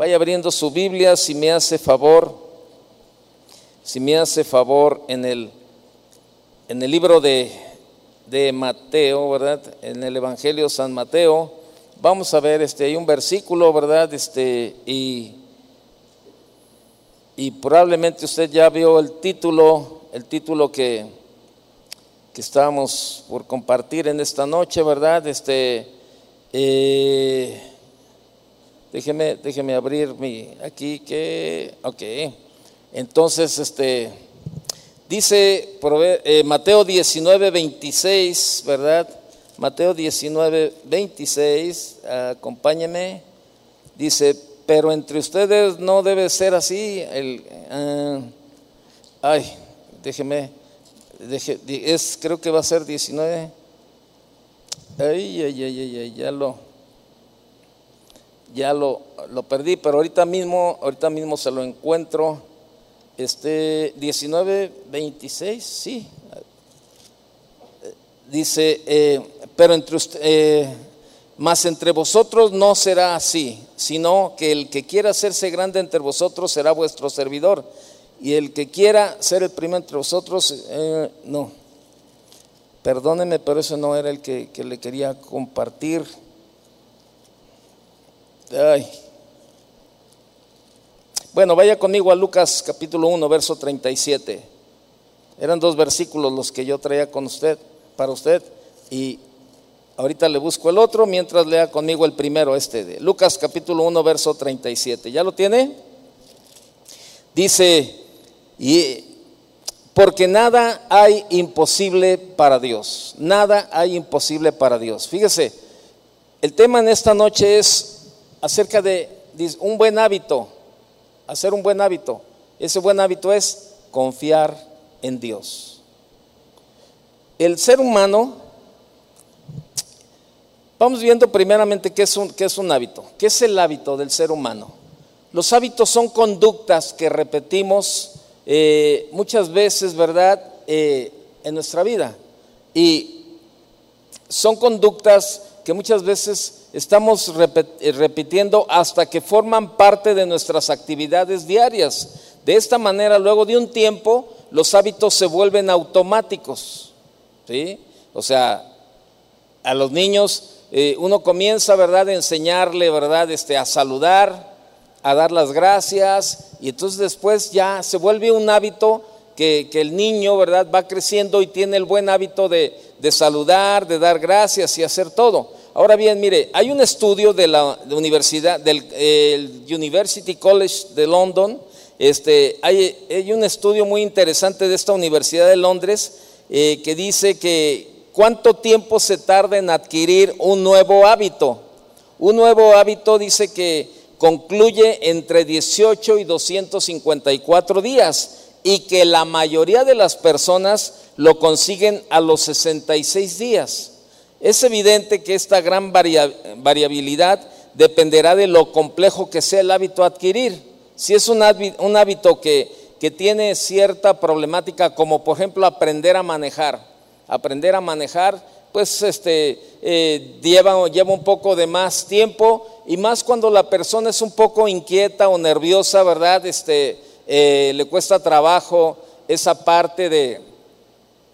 Vaya abriendo su Biblia si me hace favor, si me hace favor en el, en el libro de, de Mateo, ¿verdad? En el Evangelio San Mateo. Vamos a ver, este, hay un versículo, ¿verdad? Este, y, y probablemente usted ya vio el título, el título que, que estábamos por compartir en esta noche, ¿verdad? Este, eh, Déjeme, déjeme abrir mi aquí que, ok. Entonces, este, dice eh, Mateo 19, 26, ¿verdad? Mateo 19, 26, acompáñeme. Dice, pero entre ustedes no debe ser así. El, ah, ay, déjeme, es, creo que va a ser 19. Ay, ay, ay, ay, ay ya lo ya lo, lo, perdí, pero ahorita mismo, ahorita mismo se lo encuentro. Este 19, 26, sí. Dice, eh, pero entre usted, eh, entre vosotros no será así, sino que el que quiera hacerse grande entre vosotros será vuestro servidor. Y el que quiera ser el primero entre vosotros, eh, no. Perdóneme, pero eso no era el que, que le quería compartir. Bueno, vaya conmigo a Lucas capítulo 1, verso 37. Eran dos versículos los que yo traía con usted, para usted, y ahorita le busco el otro mientras lea conmigo el primero, este de Lucas capítulo 1, verso 37. ¿Ya lo tiene? Dice, y porque nada hay imposible para Dios, nada hay imposible para Dios. Fíjese, el tema en esta noche es acerca de un buen hábito, hacer un buen hábito. Ese buen hábito es confiar en Dios. El ser humano, vamos viendo primeramente qué es un, qué es un hábito, qué es el hábito del ser humano. Los hábitos son conductas que repetimos eh, muchas veces, ¿verdad?, eh, en nuestra vida. Y son conductas que muchas veces estamos eh, repitiendo hasta que forman parte de nuestras actividades diarias. De esta manera, luego de un tiempo, los hábitos se vuelven automáticos. ¿sí? O sea, a los niños eh, uno comienza, ¿verdad?, a enseñarle, ¿verdad?, este, a saludar, a dar las gracias, y entonces después ya se vuelve un hábito que, el niño, ¿verdad?, va creciendo y tiene el buen hábito de, de saludar, de dar gracias y hacer todo. Ahora bien, mire, hay un estudio de la universidad, del University College de London, este, hay, un estudio muy interesante de esta Universidad de Londres eh, que dice que cuánto tiempo se tarda en adquirir un nuevo hábito. Un nuevo hábito dice que concluye entre 18 y 254 días y que la mayoría de las personas lo consiguen a los 66 días. Es evidente que esta gran variabilidad dependerá de lo complejo que sea el hábito a adquirir. Si es un hábito que, tiene cierta problemática, como por ejemplo aprender a manejar, aprender a manejar, pues este, eh, lleva, un poco de más tiempo y más cuando la persona es un poco inquieta o nerviosa, ¿verdad? Este, eh, le cuesta trabajo esa parte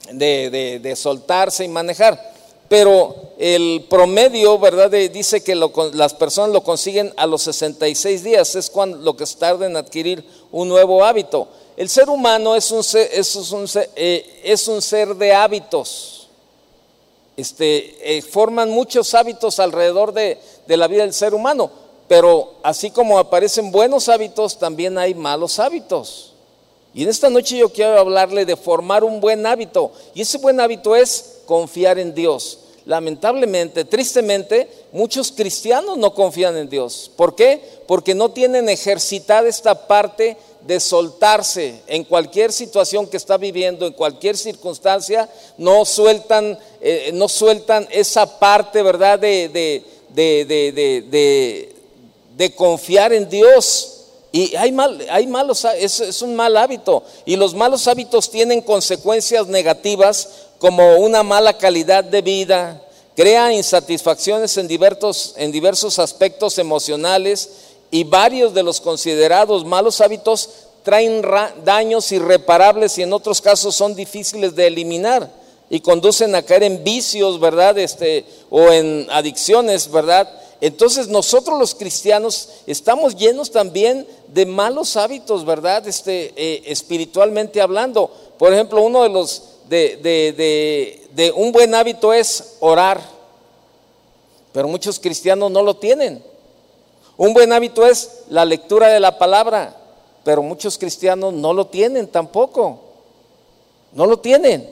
de soltarse y manejar pero el promedio, ¿verdad? dice que las personas lo consiguen a los 66 días, es cuando lo que tarda en adquirir un nuevo hábito. El ser humano es un ser, es un eh, es un ser de hábitos. Este, eh, forman muchos hábitos alrededor de, de la vida del ser humano, pero así como aparecen buenos hábitos, también hay malos hábitos. Y en esta noche yo quiero hablarle de formar un buen hábito. Y ese buen hábito es confiar en Dios. Lamentablemente, tristemente, muchos cristianos no confían en Dios. ¿Por qué? Porque no tienen ejercitada esta parte de soltarse en cualquier situación que está viviendo, en cualquier circunstancia, no sueltan, eh, no sueltan esa parte, ¿verdad?, de, de, de, confiar en Dios. Y hay, mal, hay malos, es un mal hábito. Y los malos hábitos tienen consecuencias negativas como una mala calidad de vida, crea insatisfacciones en diversos, en diversos aspectos emocionales y varios de los considerados malos hábitos traen daños irreparables y en otros casos son difíciles de eliminar y conducen a caer en vicios, ¿verdad? Este, o en adicciones, ¿verdad? Entonces nosotros los cristianos estamos llenos también de malos hábitos, ¿verdad? Este, eh, espiritualmente hablando. Por ejemplo, uno de los de, de, de un buen hábito es orar, pero muchos cristianos no lo tienen. Un buen hábito es la lectura de la palabra, pero muchos cristianos no lo tienen tampoco. No lo tienen.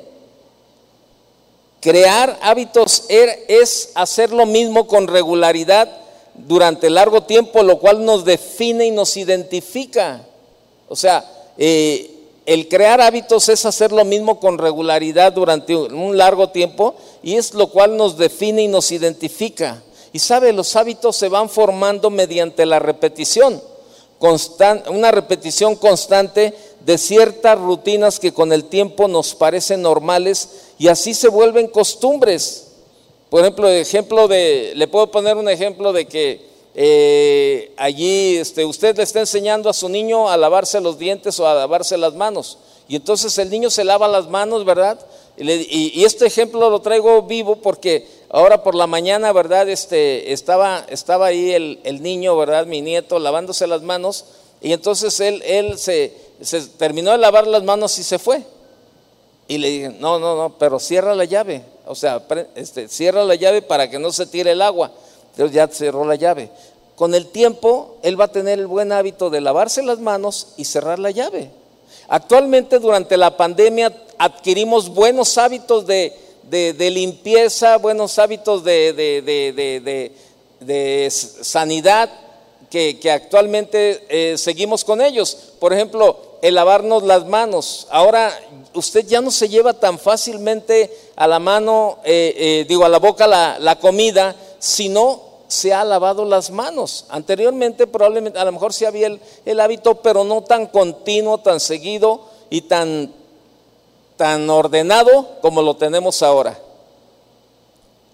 Crear hábitos er, es hacer lo mismo con regularidad durante largo tiempo, lo cual nos define y nos identifica. O sea, eh, el crear hábitos es hacer lo mismo con regularidad durante un largo tiempo y es lo cual nos define y nos identifica. Y sabe, los hábitos se van formando mediante la repetición, una repetición constante de ciertas rutinas que con el tiempo nos parecen normales y así se vuelven costumbres. Por ejemplo, ejemplo de, le puedo poner un ejemplo de que eh, allí este, usted le está enseñando a su niño a lavarse los dientes o a lavarse las manos. Y entonces el niño se lava las manos, ¿verdad? Y, este ejemplo lo traigo vivo porque ahora por la mañana, ¿verdad? Este, estaba, estaba ahí el, niño, ¿verdad? Mi nieto lavándose las manos y entonces él, él se, se, terminó de lavar las manos y se fue. Y le dije, no, no, no, pero cierra la llave. O sea, este, cierra la llave para que no se tire el agua. Entonces ya cerró la llave. Con el tiempo, él va a tener el buen hábito de lavarse las manos y cerrar la llave. Actualmente, durante la pandemia, adquirimos buenos hábitos de, limpieza, buenos hábitos de, sanidad, que, actualmente eh, seguimos con ellos. Por ejemplo, el lavarnos las manos. Ahora usted ya no se lleva tan fácilmente a la mano, eh, eh, digo, a la boca la, la comida, sino se ha lavado las manos. Anteriormente probablemente, a lo mejor sí había el, hábito, pero no tan continuo, tan seguido y tan, tan ordenado como lo tenemos ahora.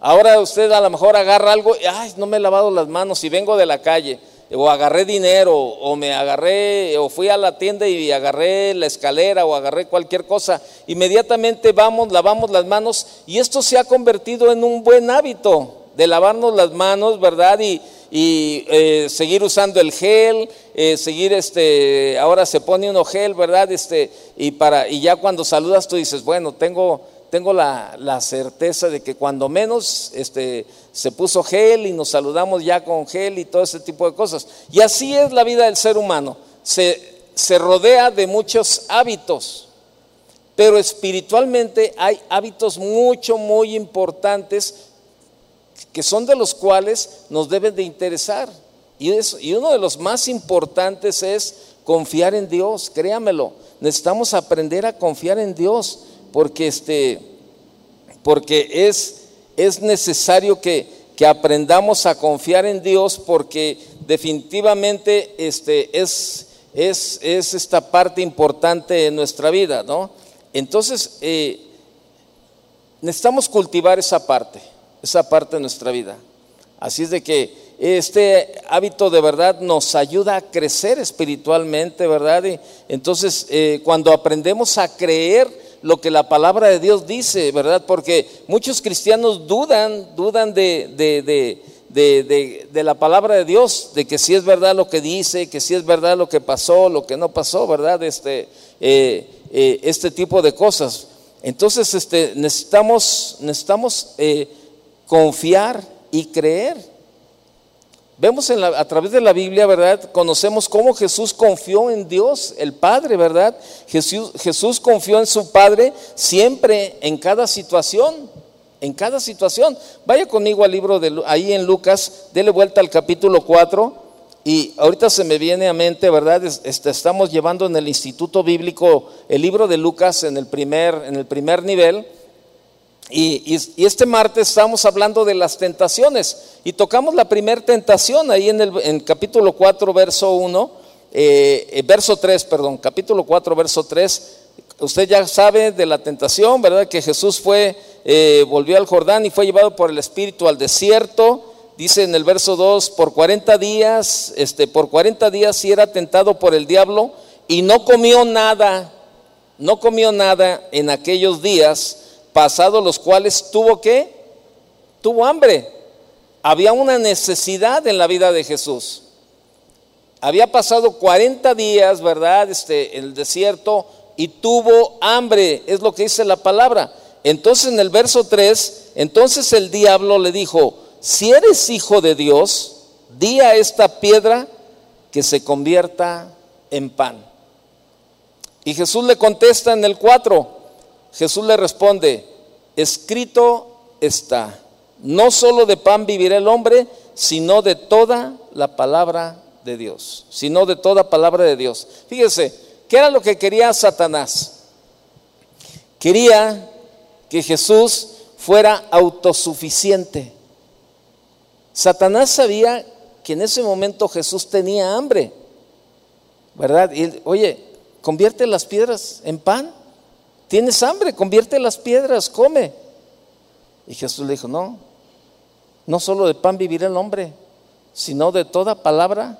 Ahora usted a lo mejor agarra algo y, ay, no me he lavado las manos y vengo de la calle, o agarré dinero, o me agarré, o fui a la tienda y agarré la escalera, o agarré cualquier cosa. Inmediatamente vamos, lavamos las manos y esto se ha convertido en un buen hábito de lavarnos las manos, ¿verdad? Y, eh, seguir usando el gel, eh, seguir este, ahora se pone uno gel, ¿verdad? Este, y, para, y ya cuando saludas tú dices, bueno, tengo, tengo la, certeza de que cuando menos este, se puso gel y nos saludamos ya con gel y todo ese tipo de cosas. Y así es la vida del ser humano. Se, se rodea de muchos hábitos, pero espiritualmente hay hábitos mucho, muy importantes que son de los cuales nos deben de interesar. Y, y uno de los más importantes es confiar en Dios, créamelo. Necesitamos aprender a confiar en Dios porque, este, porque es, es necesario que, que aprendamos a confiar en Dios porque definitivamente este, es, es, es esta parte importante de nuestra vida, ¿no? Entonces, eh, necesitamos cultivar esa parte esa parte de nuestra vida. Así es de que este hábito de verdad nos ayuda a crecer espiritualmente, ¿verdad? Y entonces, eh, cuando aprendemos a creer lo que la palabra de Dios dice, ¿verdad? Porque muchos cristianos dudan, dudan de, de, de, la palabra de Dios, de que si es verdad lo que dice, que si es verdad lo que pasó, lo que no pasó, ¿verdad? Este, eh, eh, este tipo de cosas. Entonces, este, necesitamos, necesitamos confiar y creer. Vemos a través de la Biblia, ¿verdad? Conocemos cómo Jesús confió en Dios, el Padre, ¿verdad? Jesús, Jesús confió en su Padre siempre, en cada situación, en cada situación. Vaya conmigo al libro de ahí en Lucas, dele vuelta al capítulo 4 y ahorita se me viene a mente, ¿verdad? Este, estamos llevando en el Instituto Bíblico el libro de Lucas en el primer, en el primer nivel. Y, este martes estamos hablando de las tentaciones y tocamos la primera tentación ahí en el capítulo 4, verso 1, eh, eh, verso 3, perdón, capítulo 4, verso 3. Usted ya sabe de la tentación, ¿verdad? Que Jesús fue, eh, volvió al Jordán y fue llevado por el Espíritu al desierto. dice en el verso 2, por 40 días, este, por 40 días si era tentado por el diablo y no comió nada, no comió nada en aquellos días, pasados los cuales tuvo que, tuvo hambre. Había una necesidad en la vida de Jesús. Había pasado 40 días, ¿verdad? Este, en el desierto y tuvo hambre, es lo que dice la palabra. Entonces en el verso 3, entonces el diablo le dijo, si eres hijo de Dios, di a esta piedra que se convierta en pan. Y Jesús le contesta en el 4, Jesús le responde, escrito está, no solo de pan vivirá el hombre, sino de toda la palabra de Dios, sino de toda palabra de Dios. Fíjese, ¿qué era lo que quería Satanás? Quería que Jesús fuera autosuficiente. Satanás sabía que en ese momento Jesús tenía hambre, ¿verdad? Y oye, convierte las piedras en pan. Tienes hambre, convierte las piedras, come. Y Jesús le dijo, no, no solo de pan vivirá el hombre, sino de toda palabra,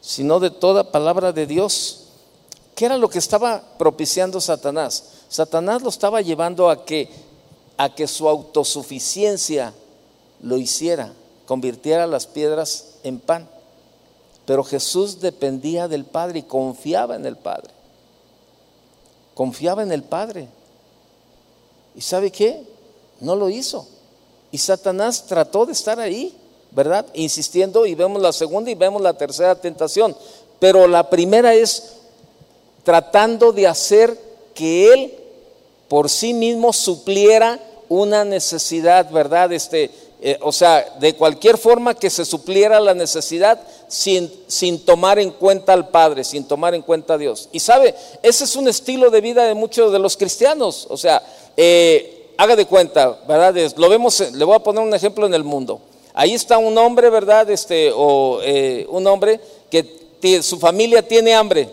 sino de toda palabra de Dios. ¿Qué era lo que estaba propiciando Satanás? Satanás lo estaba llevando a que, a que su autosuficiencia lo hiciera, convirtiera las piedras en pan. Pero Jesús dependía del Padre y confiaba en el Padre. Confiaba en el Padre. ¿Y sabe qué? No lo hizo. Y Satanás trató de estar ahí, ¿verdad? Insistiendo y vemos la segunda y vemos la tercera tentación. Pero la primera es tratando de hacer que Él por sí mismo supliera una necesidad, ¿verdad? Este, eh, o sea, de cualquier forma que se supliera la necesidad sin, sin, tomar en cuenta al Padre, sin tomar en cuenta a Dios. Y sabe, ese es un estilo de vida de muchos de los cristianos. O sea, eh, haga de cuenta, ¿verdad? Lo vemos, le voy a poner un ejemplo en el mundo. Ahí está un hombre, ¿verdad? Este, o eh, un hombre que su familia tiene hambre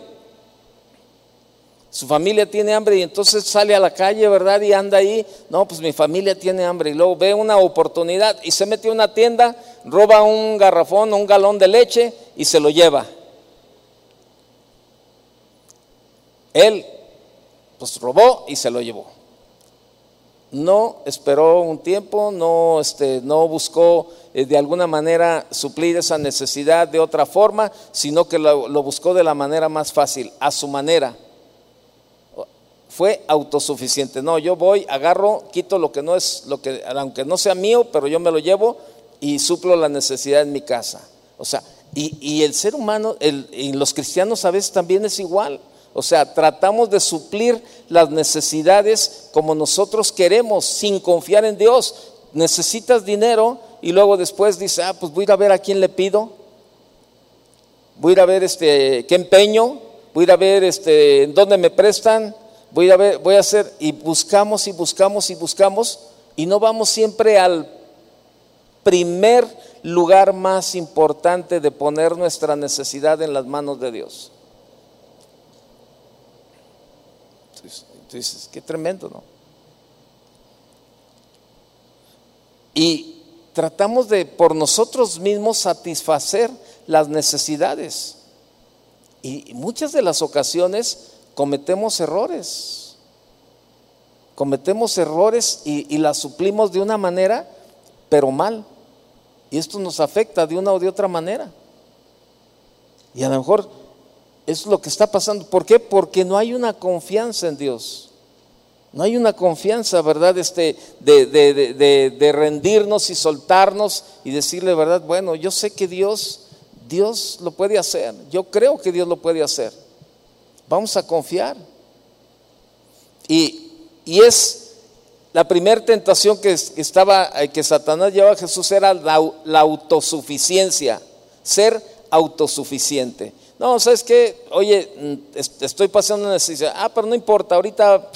su familia tiene hambre y entonces sale a la calle, ¿verdad? Y anda ahí, no, pues mi familia tiene hambre. Y luego ve una oportunidad y se mete a una tienda, roba un garrafón o un galón de leche y se lo lleva. Él, pues robó y se lo llevó. No esperó un tiempo, no, este, no buscó eh, de alguna manera suplir esa necesidad de otra forma, sino que lo buscó de la manera más fácil, a su manera fue autosuficiente. No, yo voy, agarro, quito lo que no es, lo que, aunque no sea mío, pero yo me lo llevo y suplo la necesidad en mi casa. O sea, y, el ser humano, y los cristianos a veces también es igual. O sea, tratamos de suplir las necesidades como nosotros queremos, sin confiar en Dios. Necesitas dinero y luego después dice, ah, pues voy a ver a quién le pido. Voy a a ver este, qué empeño. Voy a a ver este, en dónde me prestan voy a ver, voy a hacer, y buscamos y buscamos y buscamos, y no vamos siempre al primer lugar más importante de poner nuestra necesidad en las manos de Dios. Entonces, qué tremendo, ¿no? Y tratamos de por nosotros mismos satisfacer las necesidades. Y muchas de las ocasiones cometemos errores. Cometemos errores y, las suplimos de una manera, pero mal. Y esto nos afecta de una o de otra manera. Y a lo mejor es lo que está pasando. ¿Por qué? Porque no hay una confianza en Dios. No hay una confianza, ¿verdad? Este, de, de, de, rendirnos y soltarnos y decirle, ¿verdad? Bueno, yo sé que Dios, Dios lo puede hacer. Yo creo que Dios lo puede hacer. Vamos a confiar. Y, es la primera tentación que, estaba, eh, que Satanás llevaba a Jesús era la, autosuficiencia, ser autosuficiente. No, ¿sabes qué? Oye, mm, estoy pasando una necesidad. Ah, pero no importa, ahorita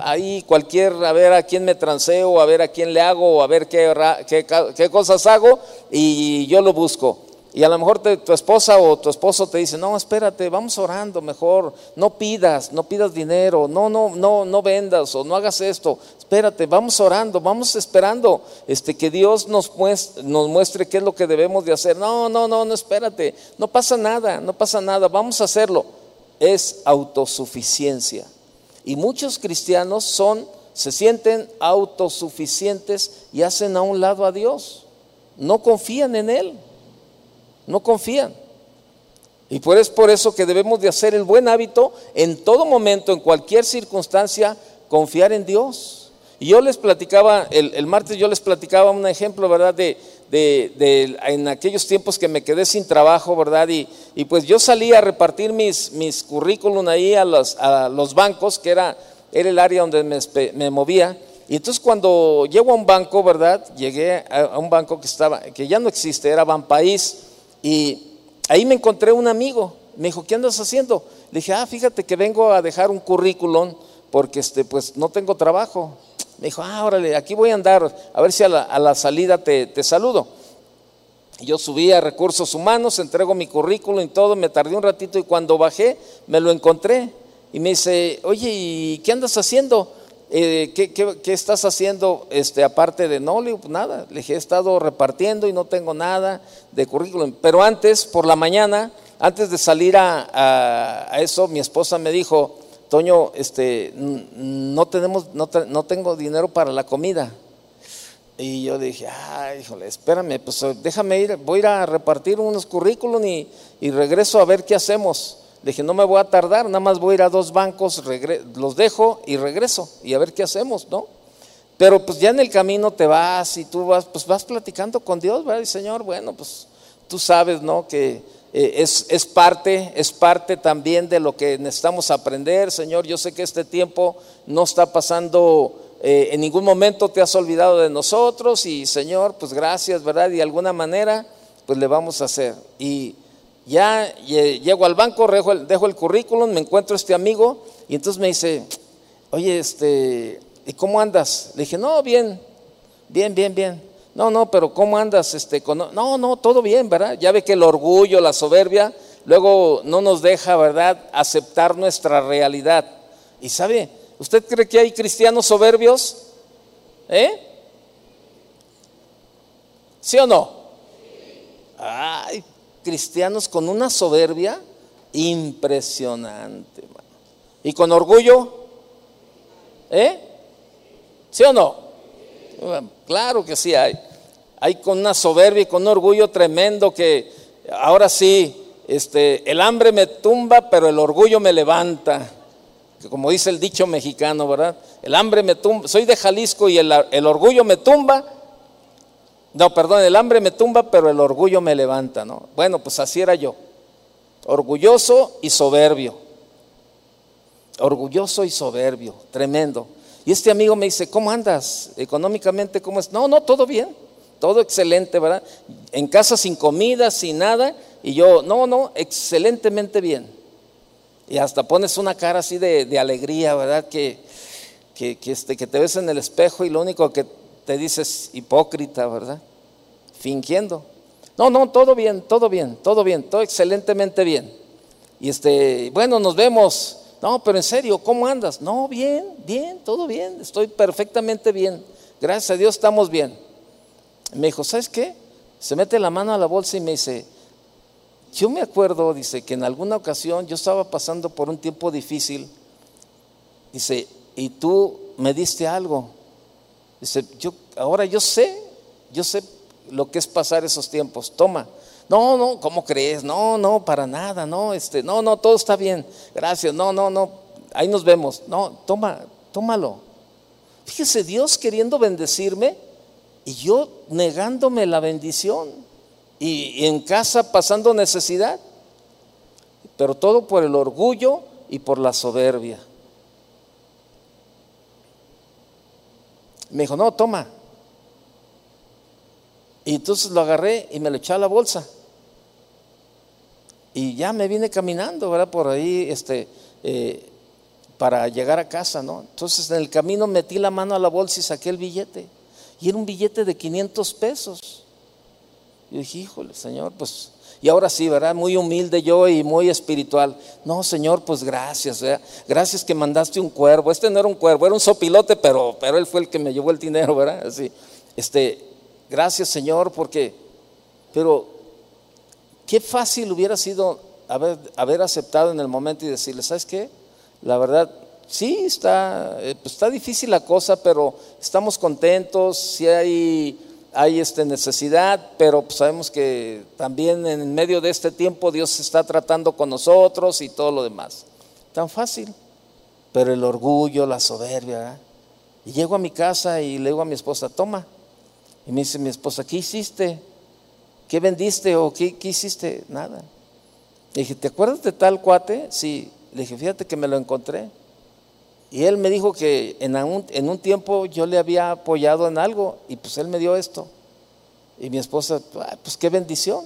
ahí cualquier, a ver a quién me transeo, a ver a quién le hago, a ver qué, qué cosas hago y yo lo busco. Y a lo mejor tu esposa o tu esposo te dice, no, espérate, vamos orando mejor, no pidas, no pidas dinero, no, no, no, no vendas o no hagas esto, espérate, vamos orando, vamos esperando este, que Dios nos muestre, nos muestre qué es lo que debemos de hacer. No, no, no, no, espérate, no pasa nada, no pasa nada, vamos a hacerlo. Es autosuficiencia. Y muchos cristianos son, se sienten autosuficientes y hacen a un lado a Dios, no confían en Él no confían. Y por es por eso que debemos de hacer el buen hábito en todo momento, en cualquier circunstancia, confiar en Dios. Y yo les platicaba, el, martes yo les platicaba un ejemplo, ¿verdad? De, en aquellos tiempos que me quedé sin trabajo, ¿verdad? Y, y pues yo salí a repartir mis, mis currículum ahí a los, a los bancos, que era, era el área donde me, me movía. Y entonces cuando llego a un banco, ¿verdad? Llegué a, a un banco que estaba, que ya no existe, era Banpaís y ahí me encontré un amigo, me dijo, ¿qué andas haciendo? Le dije, ah, fíjate que vengo a dejar un currículum porque este, pues no tengo trabajo. Me dijo, ah, órale, aquí voy a andar, a ver si a la, salida te, te, saludo. Yo subí a recursos humanos, entrego mi currículum y todo, me tardé un ratito y cuando bajé me lo encontré. Y me dice, oye, ¿y qué andas haciendo? Eh, ¿qué, estás haciendo este, aparte de no? Le pues nada, le dije, he estado repartiendo y no tengo nada de currículum. Pero antes, por la mañana, antes de salir a, eso, mi esposa me dijo, Toño, este, no, tenemos, no, tengo dinero para la comida. Y yo dije, ay, híjole, espérame, pues déjame ir, voy a ir a repartir unos currículum y regreso a ver qué hacemos. Dije, no me voy a tardar, nada más voy a ir a dos bancos, los dejo y regreso y a ver qué hacemos, ¿no? Pero pues ya en el camino te vas y tú vas, pues vas platicando con Dios, ¿verdad? Y Señor, bueno, pues tú sabes, ¿no? Que eh, es, es, parte, es parte también de lo que necesitamos aprender, Señor. Yo sé que este tiempo no está pasando, eh, en ningún momento te has olvidado de nosotros y Señor, pues gracias, ¿verdad? Y de alguna manera, pues le vamos a hacer. Y ya llego al banco, dejo el, currículum, me encuentro este amigo y entonces me dice, oye, este, ¿y cómo andas? Le dije, no, bien, bien, bien, bien. No, no, pero ¿cómo andas? Este, no, no, todo bien, ¿verdad? Ya ve que el orgullo, la soberbia, luego no nos deja, ¿verdad?, aceptar nuestra realidad. Y sabe, ¿usted cree que hay cristianos soberbios? ¿Eh? ¿Sí o no? Ay, cristianos con una soberbia impresionante. Y con orgullo, ¿eh? ¿Sí o no? claro que sí hay. Hay con una soberbia y con un orgullo tremendo que ahora sí, este, el hambre me tumba, pero el orgullo me levanta. Que como dice el dicho mexicano, ¿verdad? El hambre me tumba, soy de Jalisco y el, el orgullo me tumba, no, perdón, el hambre me tumba, pero el orgullo me levanta, ¿no? Bueno, pues así era yo. Orgulloso y soberbio. Orgulloso y soberbio, tremendo. Y este amigo me dice, ¿cómo andas? Económicamente, ¿cómo es? No, no, todo bien, todo excelente, ¿verdad? En casa sin comida, sin nada. Y yo, no, no, excelentemente bien. Y hasta pones una cara así de, alegría, ¿verdad? Que, que, que, este, que te ves en el espejo y lo único que te dices hipócrita, ¿verdad? Fingiendo. No, no, todo bien, todo bien, todo bien, todo excelentemente bien. Y este, bueno, nos vemos. No, pero en serio, ¿cómo andas? No, bien, bien, todo bien, estoy perfectamente bien. Gracias a Dios estamos bien. Me dijo, ¿sabes qué? Se mete la mano a la bolsa y me dice, yo me acuerdo, dice, que en alguna ocasión yo estaba pasando por un tiempo difícil. Dice, y tú me diste algo. Dice, yo, ahora yo sé, yo sé lo que es pasar esos tiempos. Toma. No, no, ¿cómo crees? No, no, para nada, no, este, no, no, todo está bien. Gracias. No, no, no. Ahí nos vemos. No, toma, tómalo. Fíjese, Dios queriendo bendecirme y yo negándome la bendición y en casa pasando necesidad. Pero todo por el orgullo y por la soberbia. Me dijo, no, toma. Y entonces lo agarré y me lo eché a la bolsa. Y ya me vine caminando, ¿verdad? Por ahí, este, eh, para llegar a casa, ¿no? Entonces en el camino metí la mano a la bolsa y saqué el billete. Y era un billete de 500 pesos. Yo dije, híjole, Señor, pues, y ahora sí, ¿verdad? Muy humilde yo y muy espiritual. No, Señor, pues gracias, ¿verdad? Gracias que mandaste un cuervo. Este no era un cuervo, era un sopilote, pero, pero él fue el que me llevó el dinero, ¿verdad? Así, este, gracias, Señor, porque, pero, qué fácil hubiera sido haber, haber aceptado en el momento y decirle, ¿sabes qué? La verdad, sí, está, eh, pues está difícil la cosa, pero estamos contentos, si hay, hay este, necesidad, pero sabemos que también en medio de este tiempo Dios está tratando con nosotros y todo lo demás. Tan fácil, pero el orgullo, la soberbia. Y llego a mi casa y le digo a mi esposa, toma. Y me dice mi esposa, ¿qué hiciste? ¿Qué vendiste o qué, qué hiciste? Nada. Le dije, ¿te acuerdas de tal cuate? Sí. Le dije, fíjate que me lo encontré. Y él me dijo que en un, en un tiempo yo le había apoyado en algo y pues él me dio esto. Y mi esposa, pues qué bendición.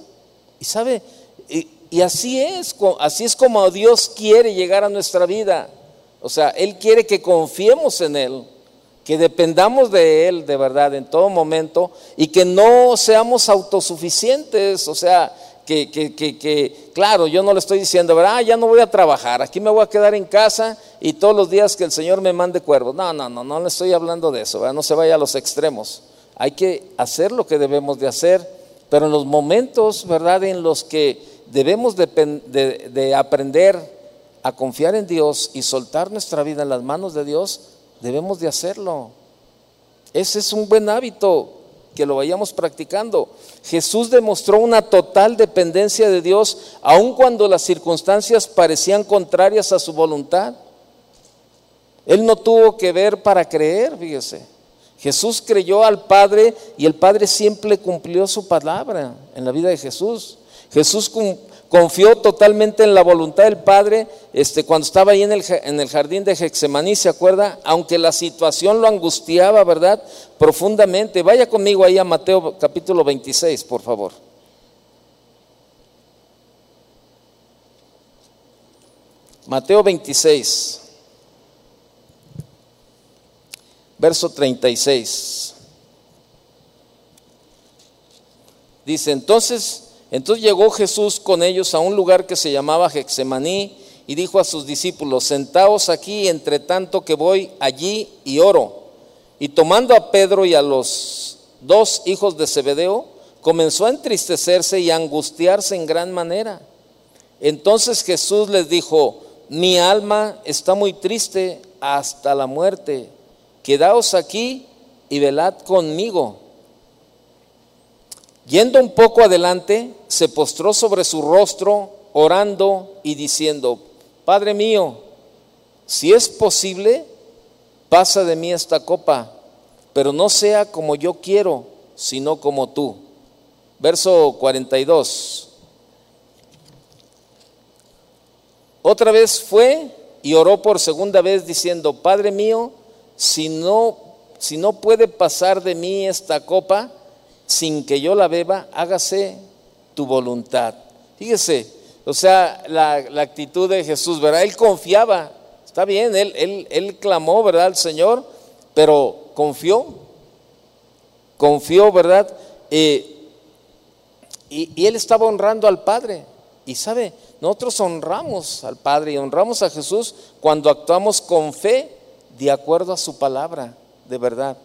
Y sabe, y, y, así es, así es como Dios quiere llegar a nuestra vida. O sea, Él quiere que confiemos en Él, que dependamos de Él de verdad en todo momento y que no seamos autosuficientes. O sea, que, que, que, claro, yo no le estoy diciendo, ah, ya no voy a trabajar, aquí me voy a quedar en casa y todos los días que el Señor me mande cuervos. No, no, no, no le estoy hablando de eso, no se vaya a los extremos. Hay que hacer lo que debemos de hacer, pero en los momentos, ¿verdad?, en los que debemos de, de, de aprender a confiar en Dios y soltar nuestra vida en las manos de Dios, debemos de hacerlo. Ese es un buen hábito que lo vayamos practicando. Jesús demostró una total dependencia de Dios, aun cuando las circunstancias parecían contrarias a su voluntad. Él no tuvo que ver para creer, fíjese. Jesús creyó al Padre y el Padre siempre cumplió su palabra en la vida de Jesús. Jesús confió totalmente en la voluntad del Padre este, cuando estaba ahí en el, en el jardín de Hexemaní, ¿se acuerda? Aunque la situación lo angustiaba, ¿verdad? Profundamente. Vaya conmigo ahí a Mateo capítulo 26, por favor. Mateo 26, verso 36. Dice, entonces entonces llegó Jesús con ellos a un lugar que se llamaba Hexemaní y dijo a sus discípulos, sentaos aquí entre tanto que voy allí y oro. Y tomando a Pedro y a los dos hijos de Zebedeo, comenzó a entristecerse y a angustiarse en gran manera. Entonces Jesús les dijo, mi alma está muy triste hasta la muerte, quedaos aquí y velad conmigo. Yendo un poco adelante, se postró sobre su rostro, orando y diciendo, Padre mío, si es posible, pasa de mí esta copa, pero no sea como yo quiero, sino como tú. Verso 42. Otra vez fue y oró por segunda vez diciendo, Padre mío, si no, si no puede pasar de mí esta copa, sin que yo la beba, hágase tu voluntad. Fíjese, o sea, la, actitud de Jesús, ¿verdad? Él confiaba, está bien, él, él, él clamó, ¿verdad? Al Señor, pero confió, confió, ¿verdad? Eh, y, y él estaba honrando al Padre. Y sabe, nosotros honramos al Padre y honramos a Jesús cuando actuamos con fe de acuerdo a su palabra, de verdad.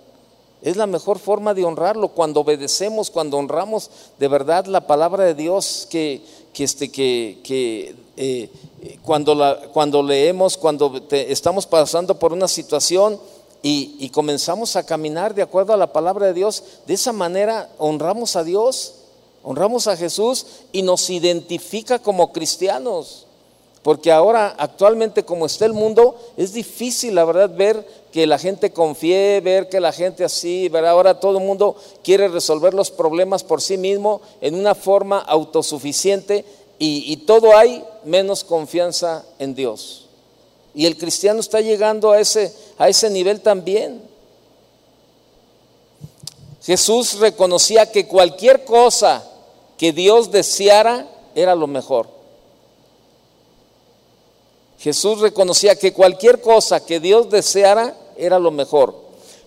Es la mejor forma de honrarlo cuando obedecemos, cuando honramos de verdad la palabra de Dios, que, que, este, que, que eh, cuando, la, cuando leemos, cuando estamos pasando por una situación y, y comenzamos a caminar de acuerdo a la palabra de Dios, de esa manera honramos a Dios, honramos a Jesús y nos identifica como cristianos. Porque ahora, actualmente, como está el mundo, es difícil, la verdad, ver que la gente confíe, ver que la gente así, ¿verdad? Ahora todo el mundo quiere resolver los problemas por sí mismo en una forma autosuficiente y, y todo hay menos confianza en Dios. Y el cristiano está llegando a ese, a ese nivel también. Jesús reconocía que cualquier cosa que Dios deseara era lo mejor. Jesús reconocía que cualquier cosa que Dios deseara era lo mejor.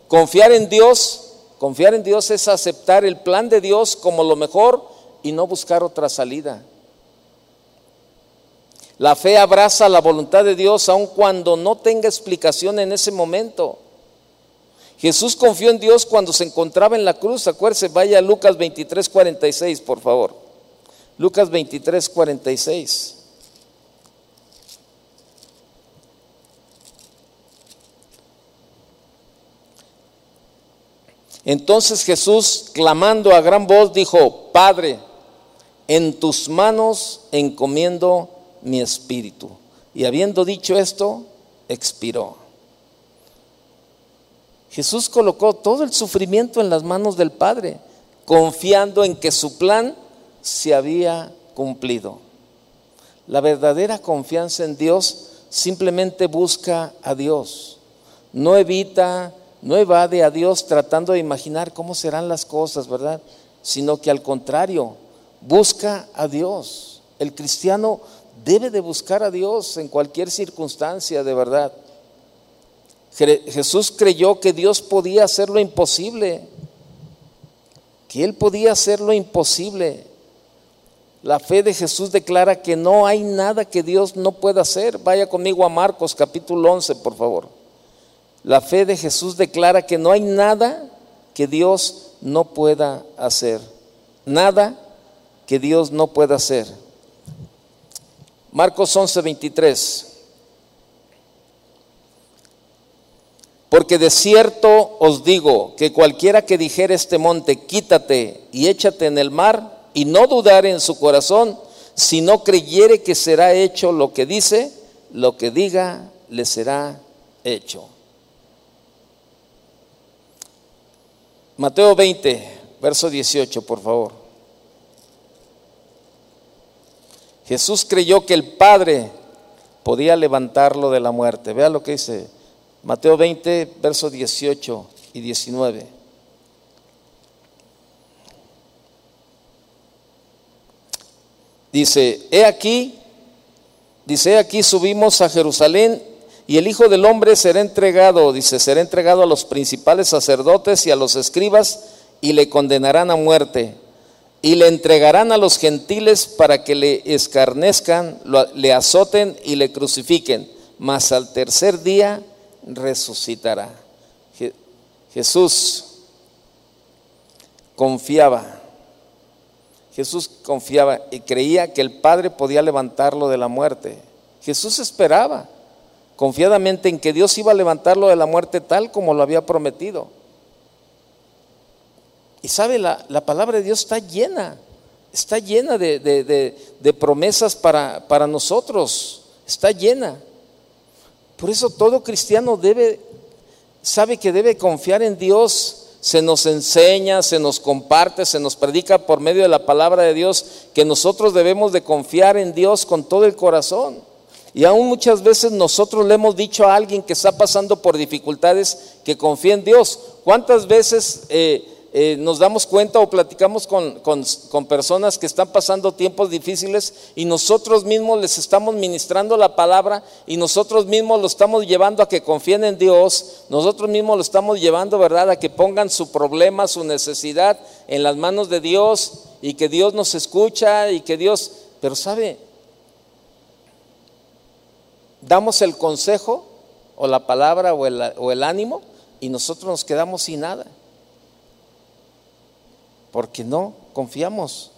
Confiar en Dios, confiar en Dios es aceptar el plan de Dios como lo mejor y no buscar otra salida. La fe abraza la voluntad de Dios aun cuando no tenga explicación en ese momento. Jesús confió en Dios cuando se encontraba en la cruz. Acuérdese, vaya a Lucas 23, 46, por favor. Lucas 23, 46. Entonces Jesús, clamando a gran voz, dijo, Padre, en tus manos encomiendo mi espíritu. Y habiendo dicho esto, expiró. Jesús colocó todo el sufrimiento en las manos del Padre, confiando en que su plan se había cumplido. La verdadera confianza en Dios simplemente busca a Dios, no evita no evade a Dios tratando de imaginar cómo serán las cosas, ¿verdad? Sino que al contrario, busca a Dios. El cristiano debe de buscar a Dios en cualquier circunstancia, de verdad. Jesús creyó que Dios podía hacer lo imposible, que Él podía hacer lo imposible. La fe de Jesús declara que no hay nada que Dios no pueda hacer. Vaya conmigo a Marcos capítulo 11, por favor. La fe de Jesús declara que no hay nada que Dios no pueda hacer. Nada que Dios no pueda hacer. Marcos 11, 23. Porque de cierto os digo que cualquiera que dijere este monte, quítate y échate en el mar, y no dudare en su corazón, si no creyere que será hecho lo que dice, lo que diga le será hecho. Mateo 20, verso 18, por favor. Jesús creyó que el Padre podía levantarlo de la muerte. Vea lo que dice Mateo 20, verso 18 y 19. Dice, he aquí, dice, he aquí subimos a Jerusalén y el Hijo del Hombre será entregado, dice, será entregado a los principales sacerdotes y a los escribas y le condenarán a muerte. Y le entregarán a los gentiles para que le escarnezcan, le azoten y le crucifiquen. Mas al tercer día resucitará. Jesús confiaba. Jesús confiaba y creía que el Padre podía levantarlo de la muerte. Jesús esperaba confiadamente en que Dios iba a levantarlo de la muerte tal como lo había prometido. Y sabe, la, palabra de Dios está llena, está llena de, promesas para, para nosotros, está llena. Por eso todo cristiano debe, sabe que debe confiar en Dios. Se nos enseña, se nos comparte, se nos predica por medio de la palabra de Dios que nosotros debemos de confiar en Dios con todo el corazón. Y aún muchas veces nosotros le hemos dicho a alguien que está pasando por dificultades que confíe en Dios. ¿Cuántas veces eh, eh, nos damos cuenta o platicamos con, con, personas que están pasando tiempos difíciles y nosotros mismos les estamos ministrando la palabra y nosotros mismos lo estamos llevando a que confíen en Dios, nosotros mismos lo estamos llevando, ¿verdad?, a que pongan su problema, su necesidad en las manos de Dios y que Dios nos escucha y que Dios, pero sabe, damos el consejo o la palabra o el, ánimo y nosotros nos quedamos sin nada. Porque no confiamos.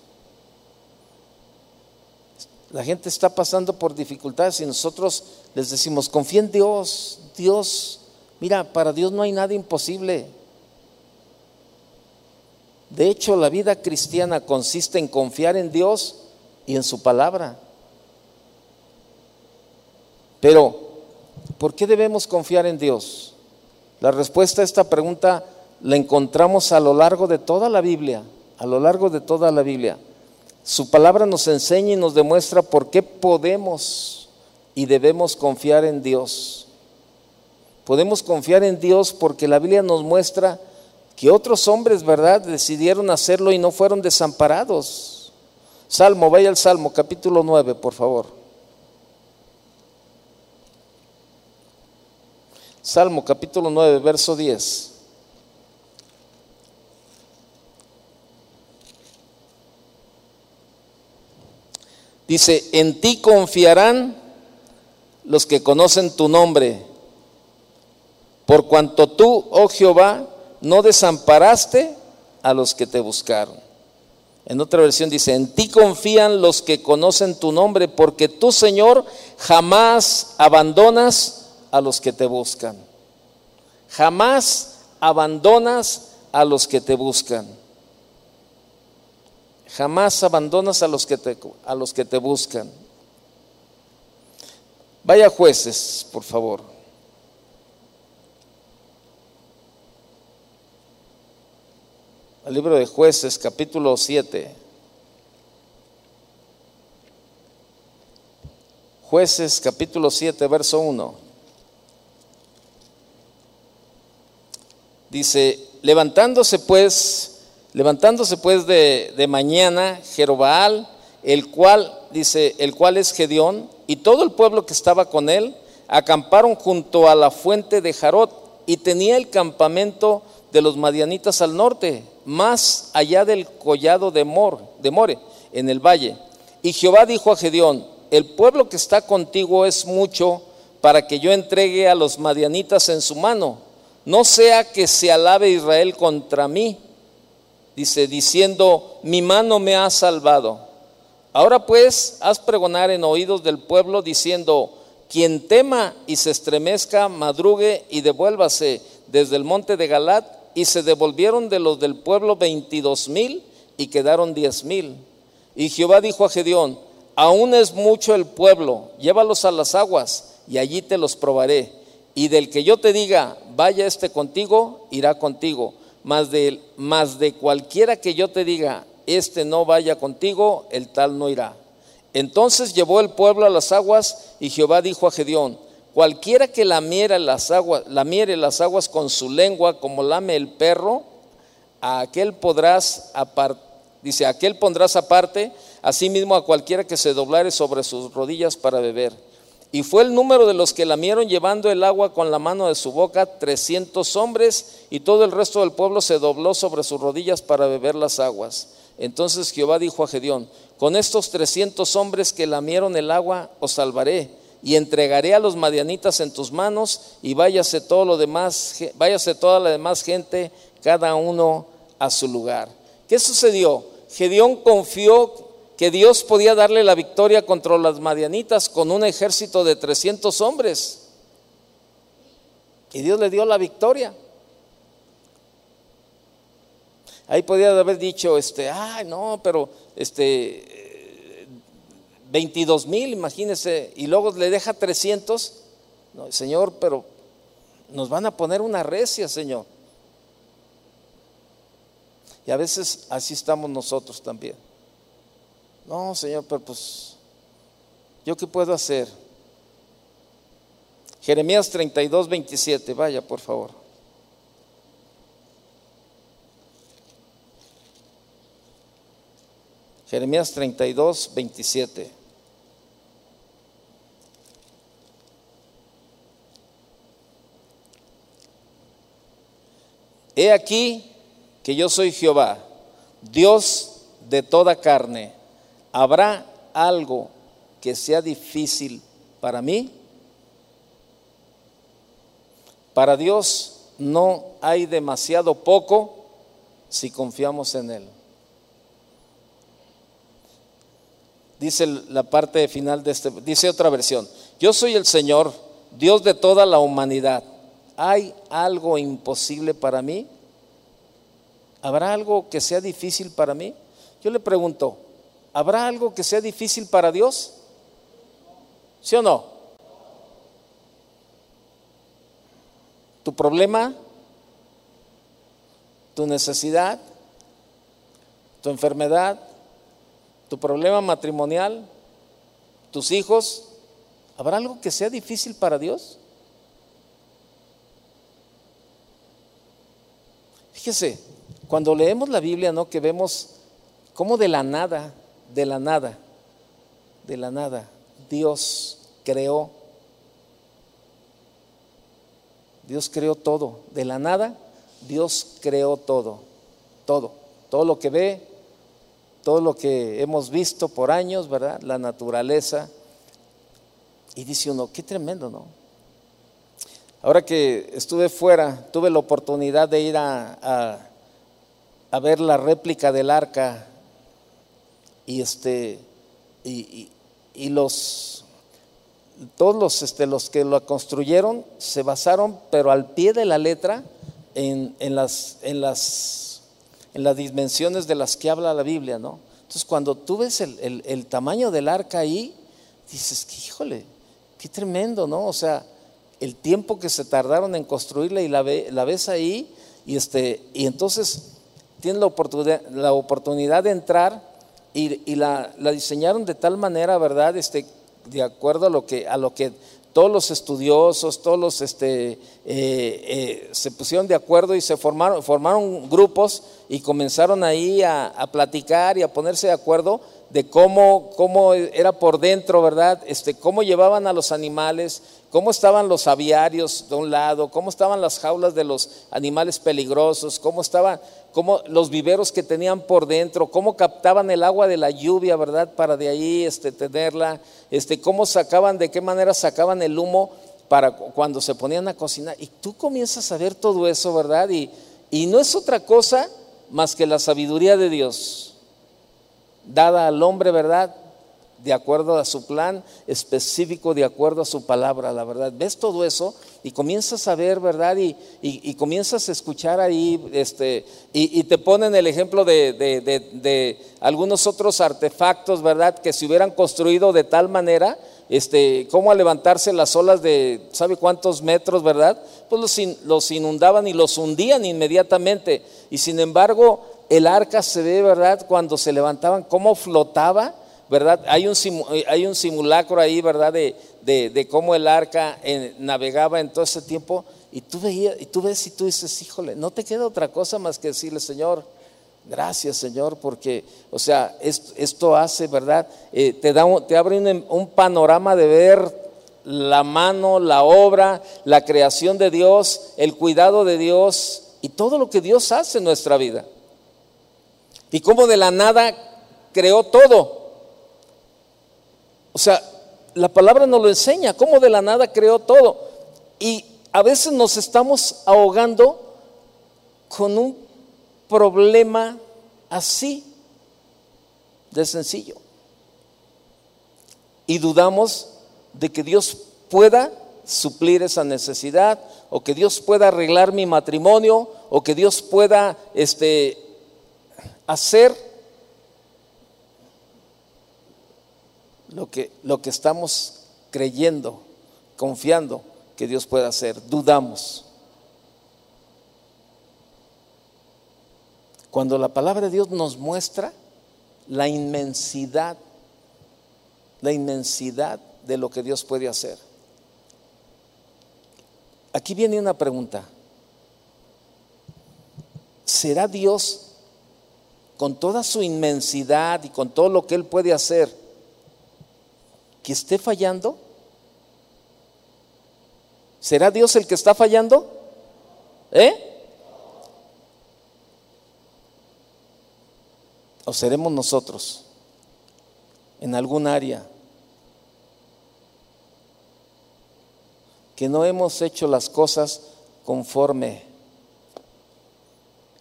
La gente está pasando por dificultades y nosotros les decimos, confía en Dios, Dios, mira, para Dios no hay nada imposible. De hecho, la vida cristiana consiste en confiar en Dios y en su palabra. Pero, ¿por qué debemos confiar en Dios? La respuesta a esta pregunta la encontramos a lo largo de toda la Biblia, a lo largo de toda la Biblia. Su palabra nos enseña y nos demuestra por qué podemos y debemos confiar en Dios. Podemos confiar en Dios porque la Biblia nos muestra que otros hombres, ¿verdad?, decidieron hacerlo y no fueron desamparados. Salmo, vaya al Salmo, capítulo 9, por favor. Salmo capítulo 9, verso 10. Dice, en ti confiarán los que conocen tu nombre, por cuanto tú, oh Jehová, no desamparaste a los que te buscaron. En otra versión dice, en ti confían los que conocen tu nombre, porque tú, Señor, jamás abandonas a los que te buscan. Jamás abandonas a los que te buscan. Jamás abandonas a los que te, a los que te buscan. Vaya jueces, por favor. El libro de jueces, capítulo 7. Jueces, capítulo 7, verso 1. Dice, levantándose pues, levantándose pues de, de mañana, Jerobaal, el cual, dice, el cual es Gedeón, y todo el pueblo que estaba con él, acamparon junto a la fuente de Jarot, y tenía el campamento de los madianitas al norte, más allá del collado de, Mor, de More, en el valle. Y Jehová dijo a Gedeón, el pueblo que está contigo es mucho para que yo entregue a los madianitas en su mano. No sea que se alabe Israel contra mí, dice, diciendo, mi mano me ha salvado. Ahora pues, haz pregonar en oídos del pueblo, diciendo, quien tema y se estremezca, madrugue y devuélvase desde el monte de Galat y se devolvieron de los del pueblo veintidós mil y quedaron diez mil. Y Jehová dijo a Gedeón, aún es mucho el pueblo, llévalos a las aguas y allí te los probaré. Y del que yo te diga, vaya este contigo, irá contigo. Mas de, más de cualquiera que yo te diga, este no vaya contigo, el tal no irá. Entonces llevó el pueblo a las aguas y Jehová dijo a Gedeón, Cualquiera que lamiere las aguas, lamiere las aguas con su lengua como lame el perro, a aquel podrás dice, aquel pondrás aparte, asimismo a cualquiera que se doblare sobre sus rodillas para beber. Y fue el número de los que lamieron llevando el agua con la mano de su boca, trescientos hombres, y todo el resto del pueblo se dobló sobre sus rodillas para beber las aguas. Entonces Jehová dijo a Gedeón, con estos trescientos hombres que lamieron el agua, os salvaré y entregaré a los madianitas en tus manos y váyase todo lo demás, váyase toda la demás gente, cada uno a su lugar. ¿Qué sucedió? Gedeón confió que Dios podía darle la victoria contra las madianitas con un ejército de 300 hombres. Y Dios le dio la victoria. Ahí podía haber dicho, este, ay, no, pero este, 22 mil, imagínense, y luego le deja 300. No, señor, pero nos van a poner una recia, Señor. Y a veces así estamos nosotros también. No, Señor, pero pues, ¿yo qué puedo hacer? Jeremías 32, 27, vaya por favor. Jeremías 32, 27. He aquí que yo soy Jehová, Dios de toda carne. ¿Habrá algo que sea difícil para mí? Para Dios no hay demasiado poco si confiamos en Él. Dice la parte final de este, dice otra versión, yo soy el Señor, Dios de toda la humanidad. ¿Hay algo imposible para mí? ¿Habrá algo que sea difícil para mí? Yo le pregunto, ¿habrá algo que sea difícil para Dios? ¿Sí o no? ¿Tu problema? ¿Tu necesidad? ¿Tu enfermedad? ¿Tu problema matrimonial? ¿Tus hijos? ¿Habrá algo que sea difícil para Dios? Fíjese, cuando leemos la Biblia, ¿no? Que vemos cómo de la nada, de la nada, de la nada, Dios creó. Dios creó todo. De la nada, Dios creó todo. Todo. Todo lo que ve, todo lo que hemos visto por años, ¿verdad? La naturaleza. Y dice uno, qué tremendo, ¿no? Ahora que estuve fuera, tuve la oportunidad de ir a, a, ver la réplica del arca y este y, y, los todos los, este, los que lo construyeron se basaron, pero al pie de la letra, en, en, las, en, las, en las dimensiones de las que habla la Biblia, ¿no? Entonces, cuando tú ves el, el, tamaño del arca ahí, dices, híjole, qué tremendo, ¿no? O sea, el tiempo que se tardaron en construirla y la, la ves ahí, y, este, y entonces tienes la oportunidad, la oportunidad de entrar y, la, diseñaron de tal manera, ¿verdad? Este, de acuerdo a lo que, a lo que todos los estudiosos, todos los este, eh, eh, se pusieron de acuerdo y se formaron, formaron grupos y comenzaron ahí a, platicar y a ponerse de acuerdo de cómo, cómo era por dentro, ¿verdad? Este, cómo llevaban a los animales, cómo estaban los aviarios de un lado, cómo estaban las jaulas de los animales peligrosos, cómo estaban cómo los viveros que tenían por dentro, cómo captaban el agua de la lluvia, ¿verdad? Para de ahí este, tenerla, este, cómo sacaban, de qué manera sacaban el humo para cuando se ponían a cocinar. Y tú comienzas a ver todo eso, ¿verdad? Y, y no es otra cosa más que la sabiduría de Dios, dada al hombre, ¿verdad? de acuerdo a su plan específico, de acuerdo a su palabra, la verdad. Ves todo eso y comienzas a ver, ¿verdad? Y, y, comienzas a escuchar ahí, este, y, te ponen el ejemplo de, de, de, algunos otros artefactos, ¿verdad? Que se hubieran construido de tal manera, este, cómo a levantarse las olas de, ¿sabe cuántos metros, verdad? Pues los, los inundaban y los hundían inmediatamente. Y sin embargo, el arca se ve, ¿verdad? Cuando se levantaban, cómo flotaba ¿verdad? Hay un, eh, hay un simulacro ahí, ¿verdad? De, cómo el arca eh, navegaba en todo ese tiempo. Y tú, veías, y tú ves y tú dices, híjole, no te queda otra cosa más que decirle, Señor, gracias Señor, porque, o sea, esto, hace, ¿verdad? Eh, te, da te abre un, un panorama de ver la mano, la obra, la creación de Dios, el cuidado de Dios y todo lo que Dios hace en nuestra vida. Y cómo de la nada creó todo. O sea, la palabra nos lo enseña, cómo de la nada creó todo. Y a veces nos estamos ahogando con un problema así de sencillo. Y dudamos de que Dios pueda suplir esa necesidad o que Dios pueda arreglar mi matrimonio o que Dios pueda este, hacer lo que, lo que estamos creyendo, confiando que Dios puede hacer. Dudamos. Cuando la palabra de Dios nos muestra la inmensidad, la inmensidad de lo que Dios puede hacer. Aquí viene una pregunta. ¿Será Dios con toda su inmensidad y con todo lo que Él puede hacer? que esté fallando? ¿Será Dios el que está fallando? ¿Eh? ¿O seremos nosotros en algún área que no hemos hecho las cosas conforme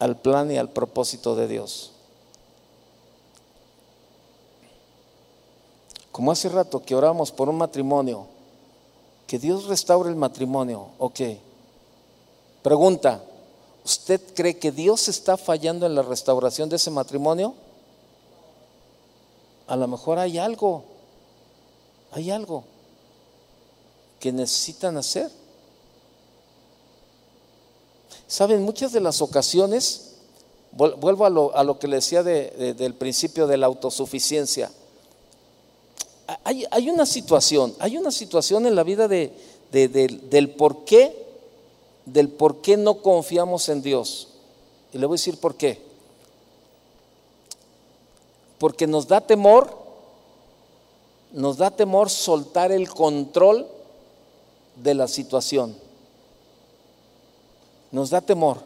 al plan y al propósito de Dios? Como hace rato que oramos por un matrimonio, que Dios restaure el matrimonio, ok. Pregunta, ¿usted cree que Dios está fallando en la restauración de ese matrimonio? A lo mejor hay algo, hay algo que necesitan hacer. Saben, muchas de las ocasiones, vuelvo a lo, a lo que le decía del principio de la autosuficiencia, hay, una situación, hay una situación en la vida de, del por qué, del por qué no confiamos en Dios. Y le voy a decir por qué. Porque nos da temor, nos da temor soltar el control de la situación. Nos da temor,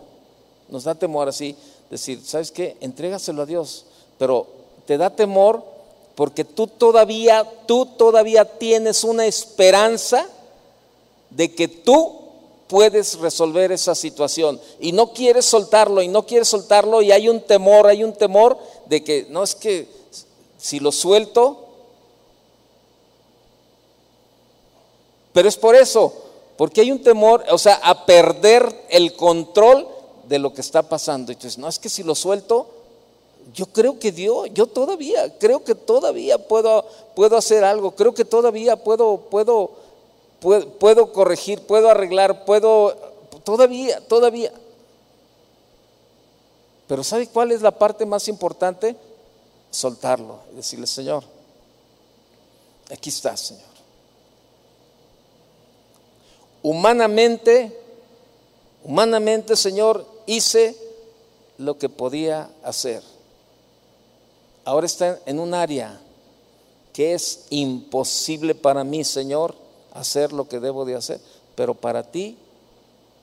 nos da temor así, decir, ¿sabes qué? Entrégaselo a Dios, pero te da temor porque tú todavía, tú todavía tienes una esperanza de que tú puedes resolver esa situación y no quieres soltarlo y no quieres soltarlo y hay un temor, hay un temor de que no es que si lo suelto, pero es por eso, porque hay un temor, o sea, a perder el control de lo que está pasando. Entonces, no es que si lo suelto, yo creo que Dios, yo todavía, creo que todavía puedo, puedo hacer algo, creo que todavía puedo, puedo, puedo, puedo corregir, puedo arreglar, puedo, todavía, todavía. Pero ¿sabe cuál es la parte más importante? Soltarlo y decirle, Señor, aquí está, Señor. Humanamente, humanamente, Señor, hice lo que podía hacer ahora está en un área que es imposible para mí, Señor, hacer lo que debo de hacer, pero para ti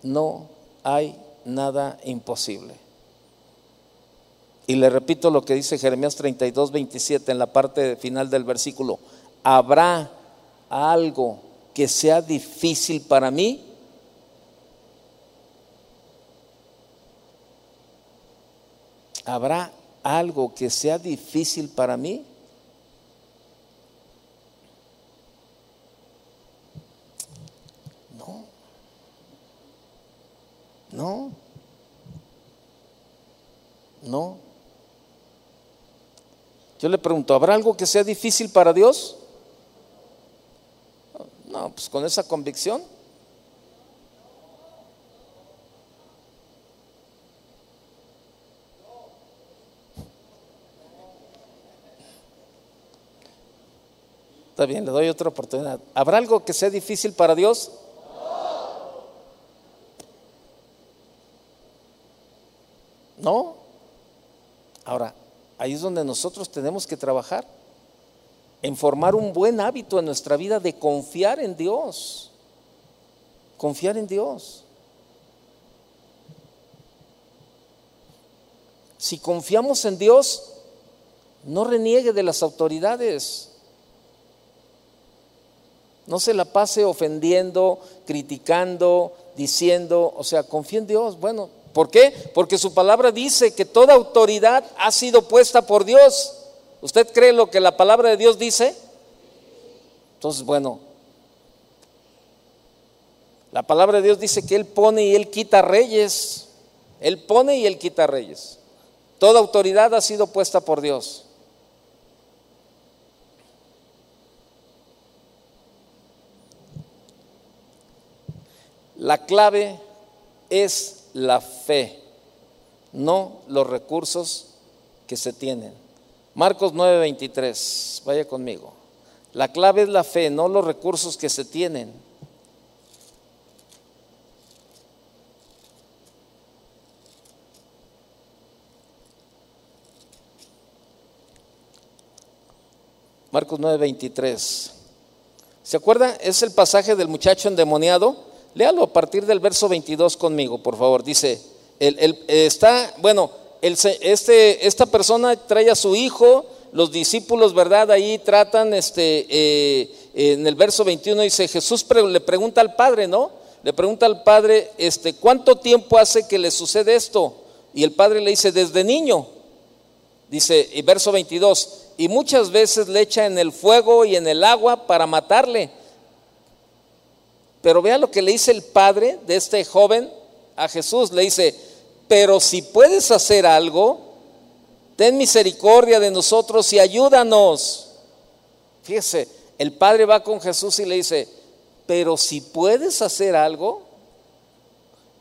no hay nada imposible. Y le repito lo que dice Jeremías 32, 27 en la parte final del versículo. ¿Habrá algo que sea difícil para mí? ¿Habrá algo que sea difícil para mí? No. No. No. Yo le pregunto, ¿habrá algo que sea difícil para Dios? No, pues con esa convicción Está bien, le doy otra oportunidad. ¿Habrá algo que sea difícil para Dios? No. Ahora, ahí es donde nosotros tenemos que trabajar, en formar un buen hábito en nuestra vida de confiar en Dios. Confiar en Dios. Si confiamos en Dios, no reniegue de las autoridades. No se la pase ofendiendo, criticando, diciendo, o sea, confía en Dios. Bueno, ¿por qué? Porque su palabra dice que toda autoridad ha sido puesta por Dios. ¿Usted cree lo que la palabra de Dios dice? Entonces, bueno, la palabra de Dios dice que Él pone y Él quita reyes. Él pone y Él quita reyes. Toda autoridad ha sido puesta por Dios. La clave es la fe, no los recursos que se tienen. Marcos 9:23, vaya conmigo. La clave es la fe, no los recursos que se tienen. Marcos 9:23. ¿Se acuerda? Es el pasaje del muchacho endemoniado Léalo a partir del verso 22 conmigo, por favor. Dice, está, bueno, este, esta persona trae a su hijo, los discípulos, ¿verdad? Ahí tratan, este, eh, en el verso 21 dice, Jesús le pregunta al Padre, ¿no? Le pregunta al Padre, este, ¿cuánto tiempo hace que le sucede esto? Y el Padre le dice, desde niño. Dice, y verso 22, y muchas veces le echa en el fuego y en el agua para matarle. Pero vea lo que le dice el padre de este joven a Jesús. Le dice, pero si puedes hacer algo, ten misericordia de nosotros y ayúdanos. Fíjese, el padre va con Jesús y le dice, pero si puedes hacer algo.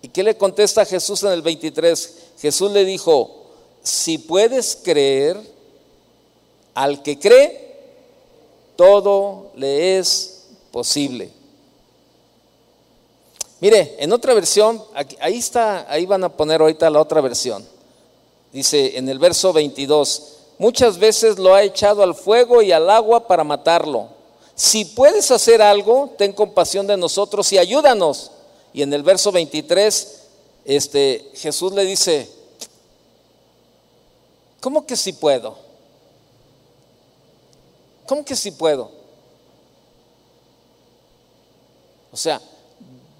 ¿Y qué le contesta Jesús en el 23? Jesús le dijo, si puedes creer, al que cree, todo le es posible. Mire, en otra versión, ahí está, ahí van a poner ahorita la otra versión. Dice en el verso 22, muchas veces lo ha echado al fuego y al agua para matarlo. Si puedes hacer algo, ten compasión de nosotros y ayúdanos. Y en el verso 23, este, Jesús le dice, ¿cómo que si puedo? ¿Cómo que sí puedo? O sea,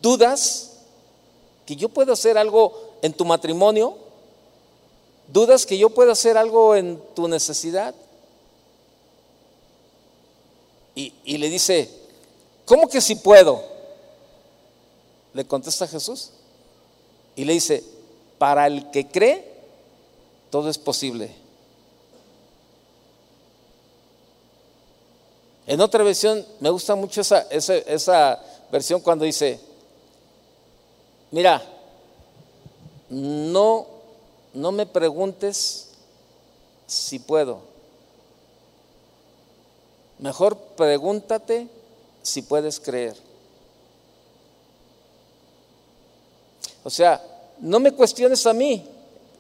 ¿dudas que yo puedo hacer algo en tu matrimonio? ¿Dudas que yo puedo hacer algo en tu necesidad? Y, le dice, ¿cómo que sí puedo? Le contesta Jesús. Y le dice, para el que cree, todo es posible. En otra versión, me gusta mucho esa, esa, versión cuando dice, mira, no, no me preguntes si puedo. Mejor pregúntate si puedes creer. O sea, no me cuestiones a mí.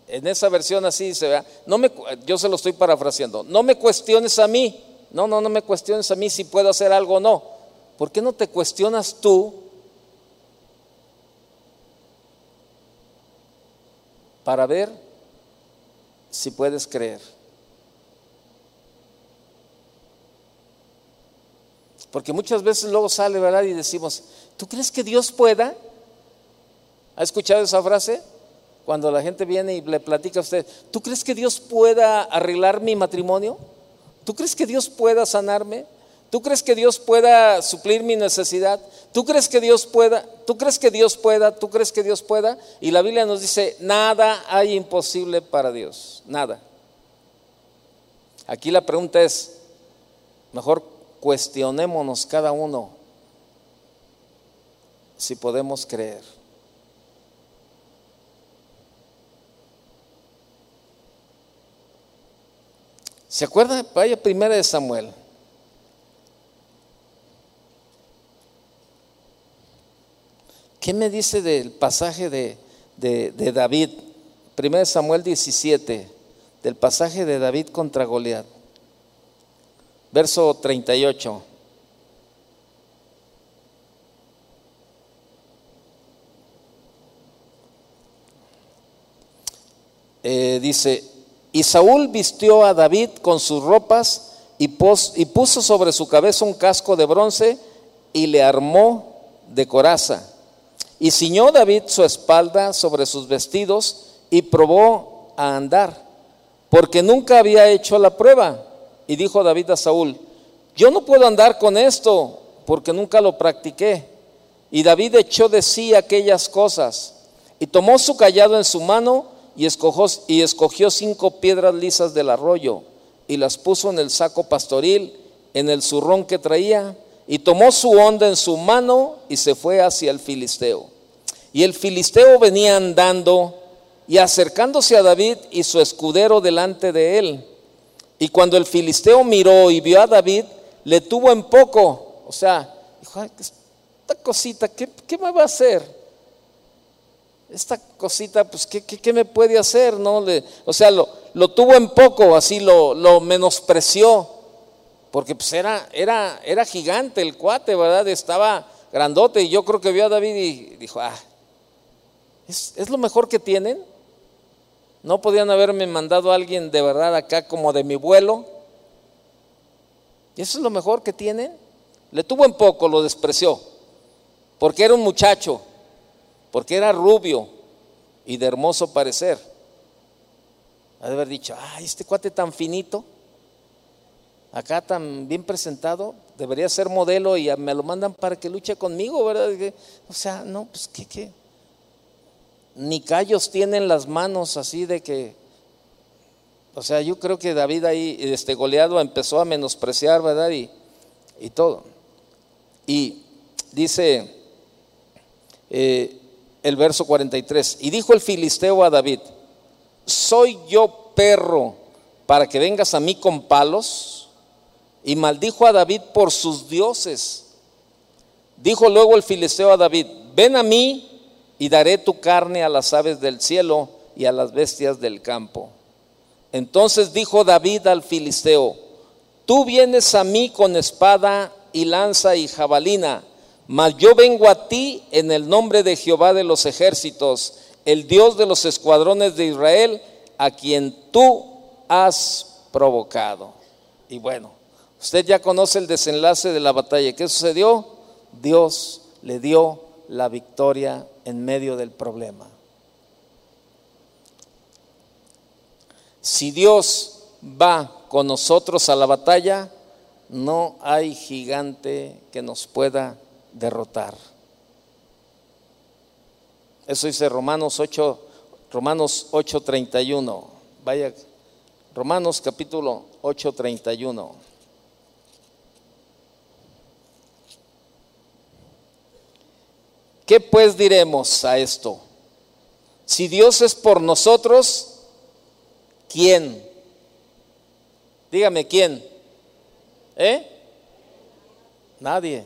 En esa versión así dice, no me, yo se lo estoy parafraseando. No me cuestiones a mí no, no, no me cuestiones a mí si puedo hacer algo o no. ¿Por qué no te cuestionas tú para ver si puedes creer? Porque muchas veces luego sale, ¿verdad? Y decimos, ¿tú crees que Dios pueda? ¿Ha escuchado esa frase? Cuando la gente viene y le platica a usted, ¿tú crees que Dios pueda arreglar mi matrimonio? ¿Tú crees que Dios pueda sanarme? ¿Tú crees que Dios pueda suplir mi necesidad? ¿Tú crees que Dios pueda? ¿Tú crees que Dios pueda? ¿Tú crees que Dios pueda? Y la Biblia nos dice, nada hay imposible para Dios, nada. Aquí la pregunta es, mejor cuestionémonos cada uno si podemos creer. ¿Se acuerdan? Vaya primera de Samuel. ¿Qué me dice del pasaje de, de, David? Primera de Samuel 17, del pasaje de David contra Goliat. Verso 38. Eh, dice, y Saúl vistió a David con sus ropas y, puso sobre su cabeza un casco de bronce y le armó de coraza. Y ciñó David su espalda sobre sus vestidos y probó a andar, porque nunca había hecho la prueba. Y dijo David a Saúl, yo no puedo andar con esto, porque nunca lo practiqué. Y David echó de sí aquellas cosas, y tomó su callado en su mano, y escogió, y escogió cinco piedras lisas del arroyo y las puso en el saco pastoril, en el zurrón que traía, y tomó su onda en su mano y se fue hacia el filisteo. Y el filisteo venía andando y acercándose a David y su escudero delante de él. Y cuando el filisteo miró y vio a David, le tuvo en poco. O sea, dijo, esta cosita, ¿qué, qué me va a hacer? esta cosita, pues, ¿qué, me puede hacer? ¿No? o sea, lo, tuvo en poco, así lo menospreció, porque pues era, era, era gigante el cuate, ¿verdad? Estaba grandote y yo creo que vio a David y dijo, ah, ¿es, es lo mejor que tienen? ¿No podían haberme mandado a alguien de verdad acá como de mi vuelo? ¿Y eso es lo mejor que tienen? Le tuvo en poco, lo despreció, porque era un muchacho porque era rubio y de hermoso parecer. Ha de haber dicho, ay, este cuate tan finito, acá tan bien presentado, debería ser modelo y me lo mandan para que luche conmigo, ¿verdad? O sea, no, pues qué, qué. Ni callos tienen las manos así de que, o sea, yo creo que David ahí, este goleado, empezó a menospreciar, ¿verdad? Y, y todo. Y dice, eh, el verso 43. Y dijo el filisteo a David, ¿soy yo perro para que vengas a mí con palos? Y maldijo a David por sus dioses. Dijo luego el filisteo a David, ven a mí y daré tu carne a las aves del cielo y a las bestias del campo. Entonces dijo David al filisteo, tú vienes a mí con espada y lanza y jabalina mas yo vengo a ti en el nombre de Jehová de los ejércitos, el Dios de los escuadrones de Israel, a quien tú has provocado. Y bueno, Usted ya conoce el desenlace de la batalla. ¿Qué sucedió? Dios le dio la victoria en medio del problema. Si Dios va con nosotros a la batalla, no hay gigante que nos pueda derrotar. Eso dice Romanos 8, Romanos 8:31. Vaya, Romanos capítulo 8:31. ¿Qué pues diremos a esto? Si Dios es por nosotros, ¿quién? Dígame, ¿quién? ¿Eh? Nadie.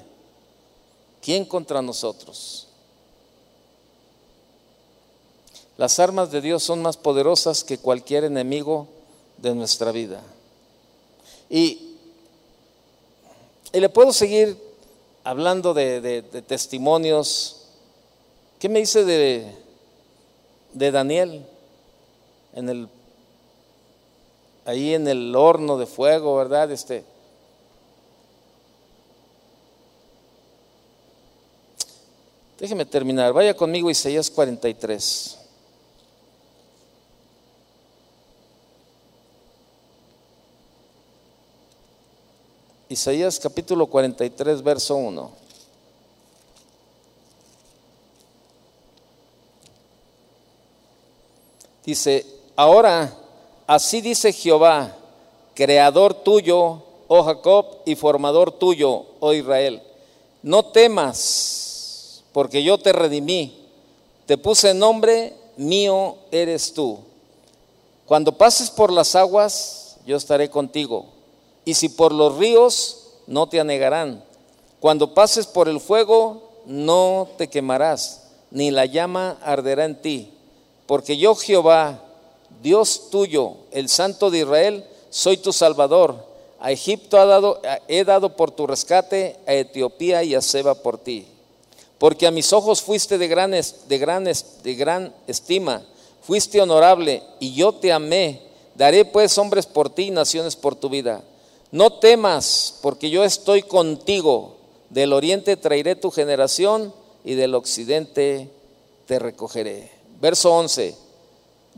¿Quién contra nosotros? Las armas de Dios son más poderosas que cualquier enemigo de nuestra vida. Y, y le puedo seguir hablando de, de testimonios ¿Qué me dice de, de Daniel? En el, ahí en el horno de fuego, ¿verdad? Este, Déjeme terminar. Vaya conmigo Isaías 43. Isaías capítulo 43, verso 1. Dice, ahora así dice Jehová, creador tuyo, oh Jacob, y formador tuyo, oh Israel. No temas, porque yo te redimí, te puse nombre, mío eres tú. Cuando pases por las aguas, yo estaré contigo. Y si por los ríos, no te anegarán. Cuando pases por el fuego, no te quemarás, ni la llama arderá en ti porque yo Jehová, Dios tuyo, el Santo de Israel, soy tu Salvador. A Egipto he dado por tu rescate, a Etiopía y a Seba por ti. Porque a mis ojos fuiste de gran, de gran, de gran estima, fuiste honorable y yo te amé. Daré pues hombres por ti y naciones por tu vida. No temas, porque yo estoy contigo. Del oriente traeré tu generación y del occidente te recogeré. Verso 11,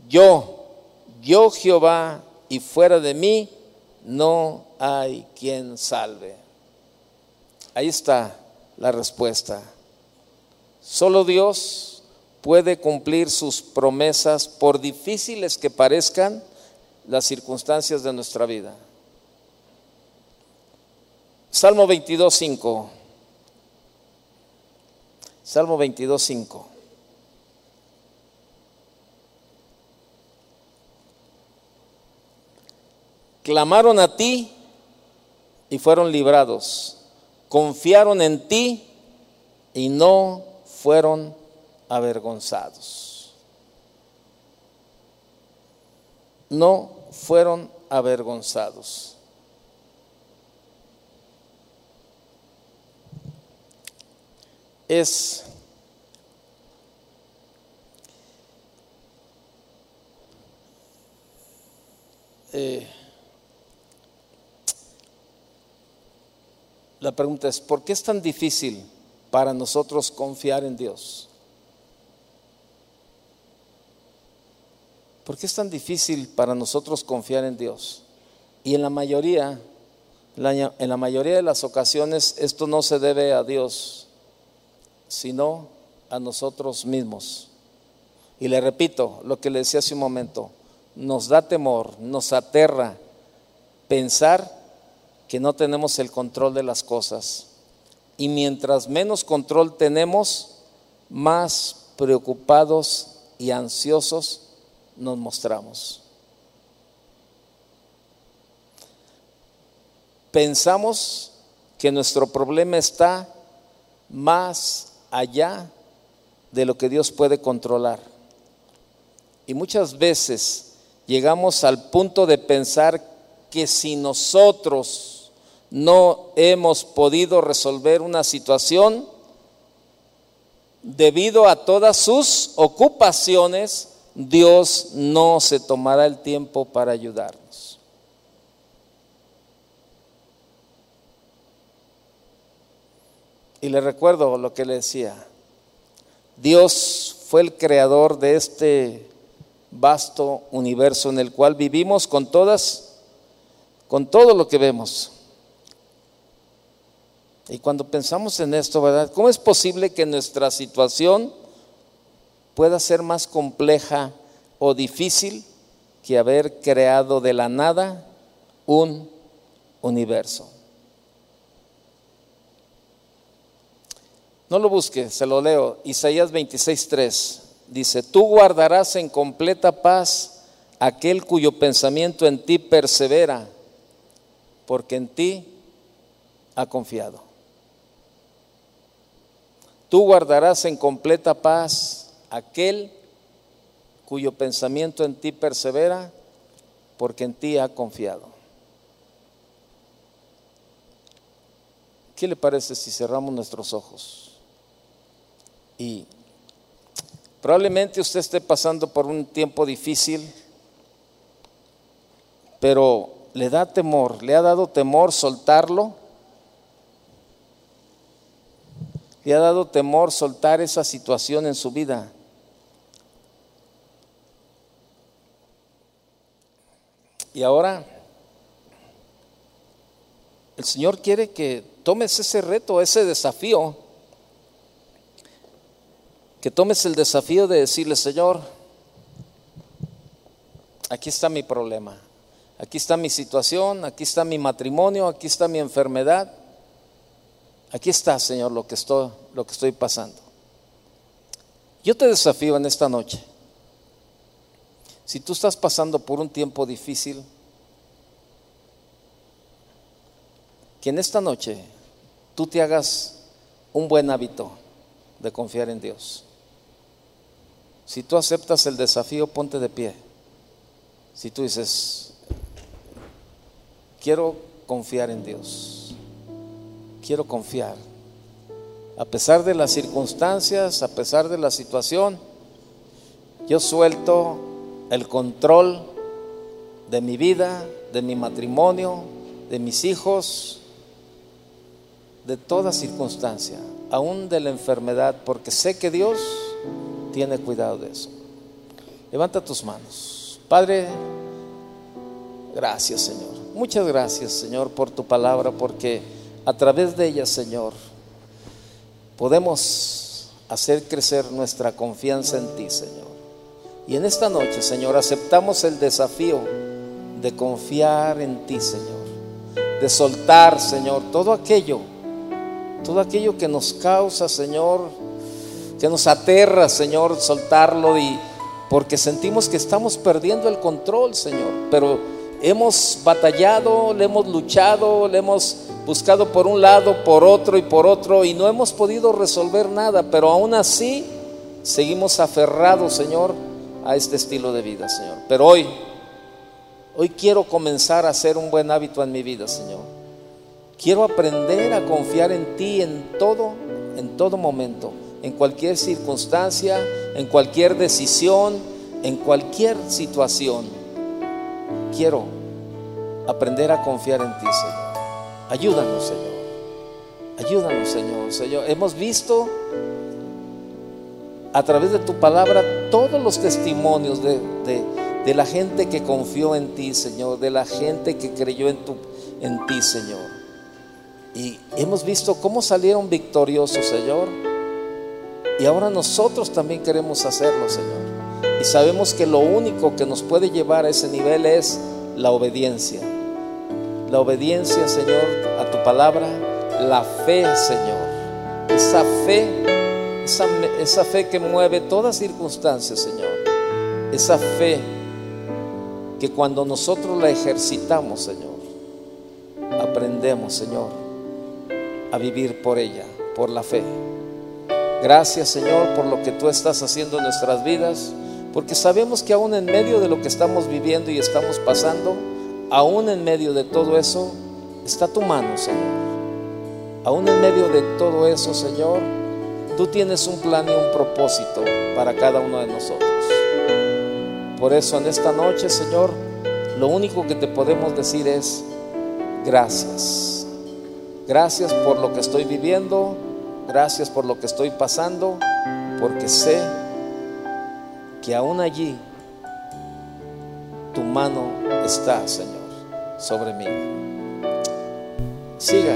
yo, yo Jehová, y fuera de mí no hay quien salve. Ahí está la respuesta. Solo Dios puede cumplir sus promesas por difíciles que parezcan las circunstancias de nuestra vida. Salmo 22.5. Salmo 22.5. clamaron a ti y fueron librados. Confiaron en ti y no fueron avergonzados. No fueron avergonzados. Es eh, La pregunta es, ¿por qué es tan difícil para nosotros confiar en Dios? ¿Por qué es tan difícil para nosotros confiar en Dios? Y en la mayoría, en la mayoría de las ocasiones esto no se debe a Dios, sino a nosotros mismos. Y le repito lo que le decía hace un momento, nos da temor, nos aterra pensar que no tenemos el control de las cosas. Y mientras menos control tenemos, más preocupados y ansiosos nos mostramos. Pensamos que nuestro problema está más allá de lo que Dios puede controlar. Y muchas veces llegamos al punto de pensar que si nosotros no hemos podido resolver una situación debido a todas sus ocupaciones, Dios no se tomará el tiempo para ayudarnos. Y le recuerdo lo que le decía. Dios fue el creador de este vasto universo en el cual vivimos con todas, con todo lo que vemos. Y cuando pensamos en esto, ¿verdad? ¿Cómo es posible que nuestra situación pueda ser más compleja o difícil que haber creado de la nada un universo? No lo busque, se lo leo. Isaías 26:3 dice, tú guardarás en completa paz aquel cuyo pensamiento en ti persevera, porque en ti ha confiado. Tú guardarás en completa paz aquel cuyo pensamiento en ti persevera, porque en ti ha confiado. ¿Qué le parece si cerramos nuestros ojos? Y probablemente usted esté pasando por un tiempo difícil, pero le da temor, le ha dado temor soltarlo. Le ha dado temor soltar esa situación en su vida. Y ahora el Señor quiere que tomes ese reto, ese desafío que tomes el desafío de decirle, Señor, aquí está mi problema, aquí está mi situación, aquí está mi matrimonio, aquí está mi enfermedad, aquí está, Señor, lo que estoy, lo que estoy pasando. Yo te desafío en esta noche. Si tú estás pasando por un tiempo difícil, que en esta noche tú te hagas un buen hábito de confiar en Dios. Si tú aceptas el desafío, ponte de pie. Si tú dices, quiero confiar en Dios, quiero confiar, a pesar de las circunstancias, a pesar de la situación, yo suelto el control de mi vida, de mi matrimonio, de mis hijos, de toda circunstancia, aún de la enfermedad, porque sé que Dios tiene cuidado de eso. Levanta tus manos. Padre, gracias Señor. Muchas gracias Señor por tu palabra, porque a través de ella Señor podemos hacer crecer nuestra confianza en ti Señor. Y en esta noche Señor aceptamos el desafío de confiar en ti Señor, de soltar Señor todo aquello, todo aquello que nos causa Señor que nos aterra, Señor, soltarlo y porque sentimos que estamos perdiendo el control, Señor, pero hemos batallado, le hemos luchado, le hemos buscado por un lado, por otro y por otro y no hemos podido resolver nada, pero aún así seguimos aferrados, Señor, a este estilo de vida, Señor. Pero hoy, hoy quiero comenzar a hacer un buen hábito en mi vida, Señor. Quiero aprender a confiar en ti en todo, en todo momento en cualquier circunstancia, en cualquier decisión, en cualquier situación. Quiero aprender a confiar en ti, Señor. Ayúdanos, Señor. Ayúdanos, Señor. Señor, hemos visto a través de tu palabra todos los testimonios de, de, la gente que confió en ti, Señor, de la gente que creyó en, tu, en ti, Señor. Y hemos visto cómo salieron victoriosos, Señor y ahora nosotros también queremos hacerlo, Señor. Y sabemos que lo único que nos puede llevar a ese nivel es la obediencia. La obediencia, Señor, a tu palabra. La fe, Señor. Esa fe, esa, esa fe que mueve todas circunstancias, Señor. Esa fe que cuando nosotros la ejercitamos, Señor, aprendemos, Señor, a vivir por ella, por la fe. Gracias Señor por lo que tú estás haciendo en nuestras vidas, porque sabemos que aún en medio de lo que estamos viviendo y estamos pasando, aún en medio de todo eso, está tu mano, Señor. Aún en medio de todo eso, Señor, tú tienes un plan y un propósito para cada uno de nosotros. Por eso en esta noche, Señor, lo único que te podemos decir es gracias. Gracias por lo que estoy viviendo, gracias por lo que estoy pasando, porque sé que aún allí tu mano está, Señor, sobre mí. Siga,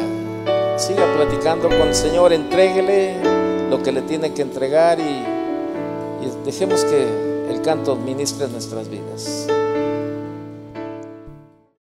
siga platicando con el Señor, entréguele lo que le tiene que entregar y, dejemos que el canto ministre nuestras vidas.